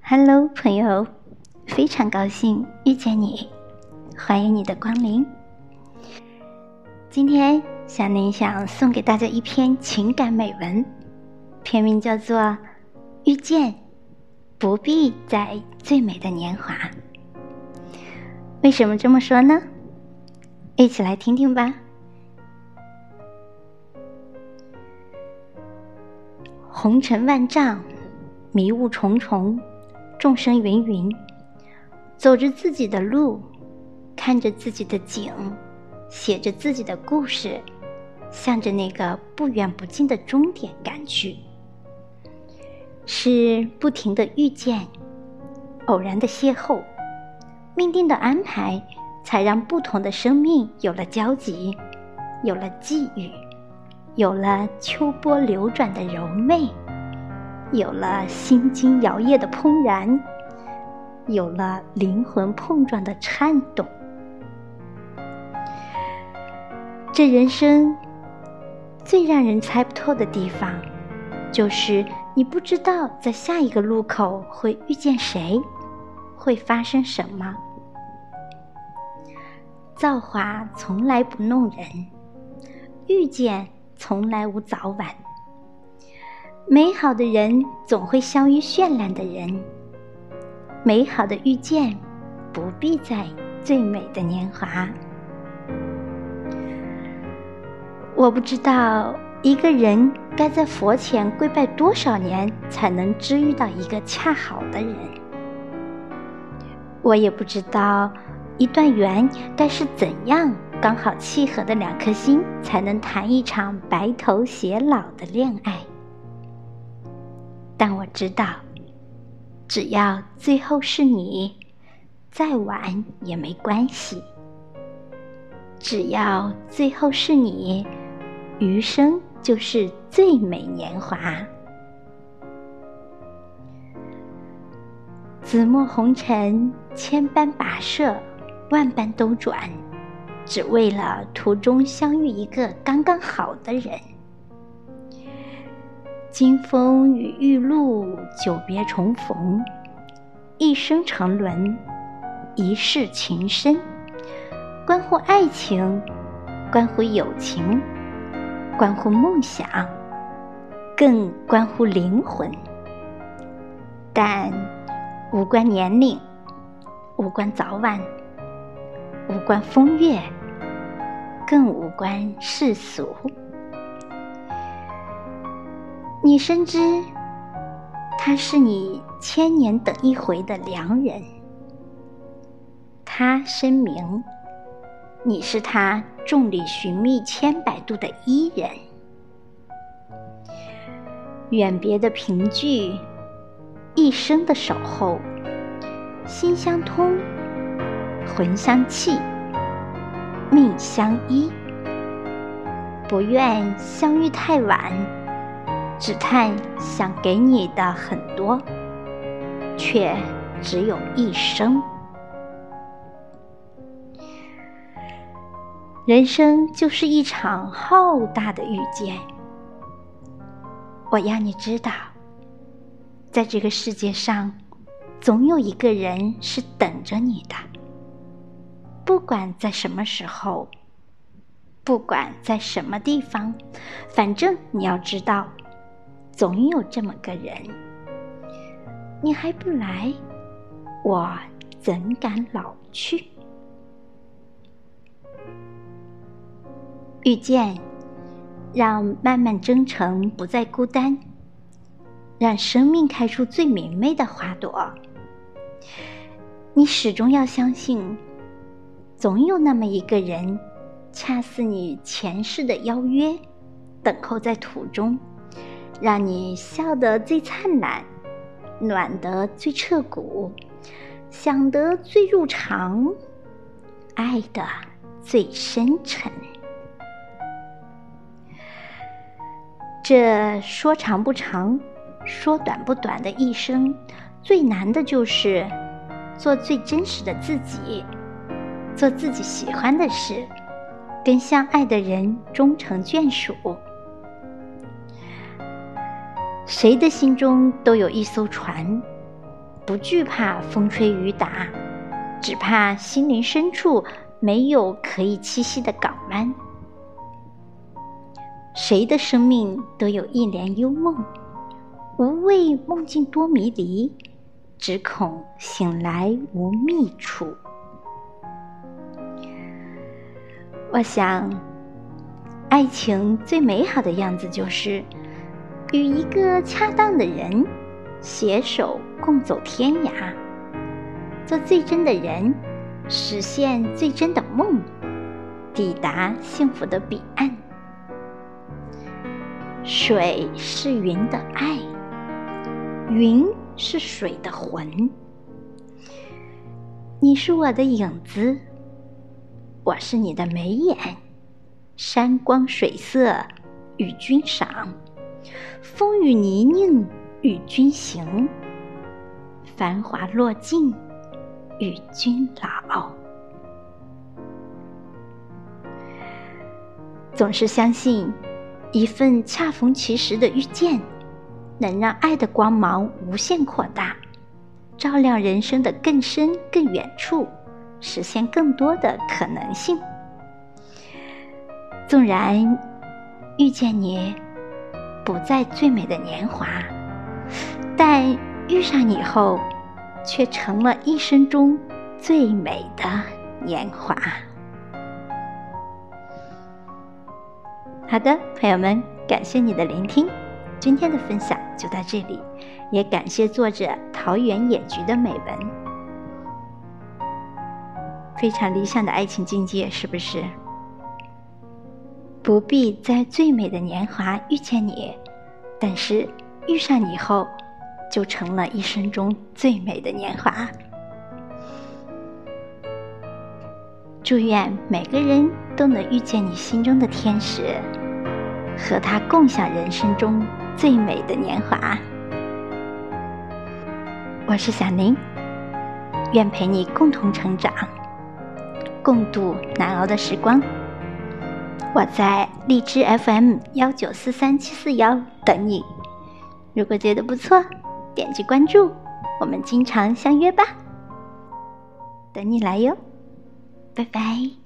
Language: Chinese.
Hello，朋友，非常高兴遇见你，欢迎你的光临。今天小林想送给大家一篇情感美文，篇名叫做《遇见不必在最美的年华》。为什么这么说呢？一起来听听吧。红尘万丈，迷雾重重。众生芸芸，走着自己的路，看着自己的景，写着自己的故事，向着那个不远不近的终点赶去。是不停的遇见，偶然的邂逅，命定的安排，才让不同的生命有了交集，有了际遇，有了秋波流转的柔媚。有了心惊摇曳的怦然，有了灵魂碰撞的颤动。这人生最让人猜不透的地方，就是你不知道在下一个路口会遇见谁，会发生什么。造化从来不弄人，遇见从来无早晚。美好的人总会相遇绚烂的人，美好的遇见不必在最美的年华。我不知道一个人该在佛前跪拜多少年才能知遇到一个恰好的人，我也不知道一段缘该是怎样刚好契合的两颗心才能谈一场白头偕老的恋爱。但我知道，只要最后是你，再晚也没关系。只要最后是你，余生就是最美年华。紫陌红尘，千般跋涉，万般兜转，只为了途中相遇一个刚刚好的人。金风与玉露，久别重逢，一生沉沦，一世情深，关乎爱情，关乎友情，关乎梦想，更关乎灵魂。但无关年龄，无关早晚，无关风月，更无关世俗。你深知，他是你千年等一回的良人；他深明，你是他众里寻觅千百度的伊人。远别的凭据，一生的守候，心相通，魂相契，命相依，不愿相遇太晚。只叹想给你的很多，却只有一生。人生就是一场浩大的遇见。我要你知道，在这个世界上，总有一个人是等着你的。不管在什么时候，不管在什么地方，反正你要知道。总有这么个人，你还不来，我怎敢老去？遇见，让漫漫征程不再孤单，让生命开出最明媚的花朵。你始终要相信，总有那么一个人，恰似你前世的邀约，等候在途中。让你笑得最灿烂，暖得最彻骨，想得最入肠，爱得最深沉。这说长不长，说短不短的一生，最难的就是做最真实的自己，做自己喜欢的事，跟相爱的人终成眷属。谁的心中都有一艘船，不惧怕风吹雨打，只怕心灵深处没有可以栖息的港湾。谁的生命都有一帘幽梦，无谓梦境多迷离，只恐醒来无觅处。我想，爱情最美好的样子就是与一个恰当的人携手共走天涯，做最真的人，实现最真的梦，抵达幸福的彼岸。水是云的爱，云是水的魂。你是我的影子。我是你的眉眼，山光水色与君赏，风雨泥泞与君行，繁华落尽与君老。总是相信，一份恰逢其时的遇见，能让爱的光芒无限扩大，照亮人生的更深更远处。实现更多的可能性。纵然遇见你不在最美的年华，但遇上你后，却成了一生中最美的年华。好的，朋友们，感谢你的聆听，今天的分享就到这里，也感谢作者桃源野菊的美文。非常理想的爱情境界，是不是？不必在最美的年华遇见你，但是遇上你后，就成了一生中最美的年华。祝愿每个人都能遇见你心中的天使，和他共享人生中最美的年华。我是小宁，愿陪你共同成长。共度难熬的时光。我在荔枝 FM 幺九四三七四幺等你。如果觉得不错，点击关注，我们经常相约吧。等你来哟，拜拜。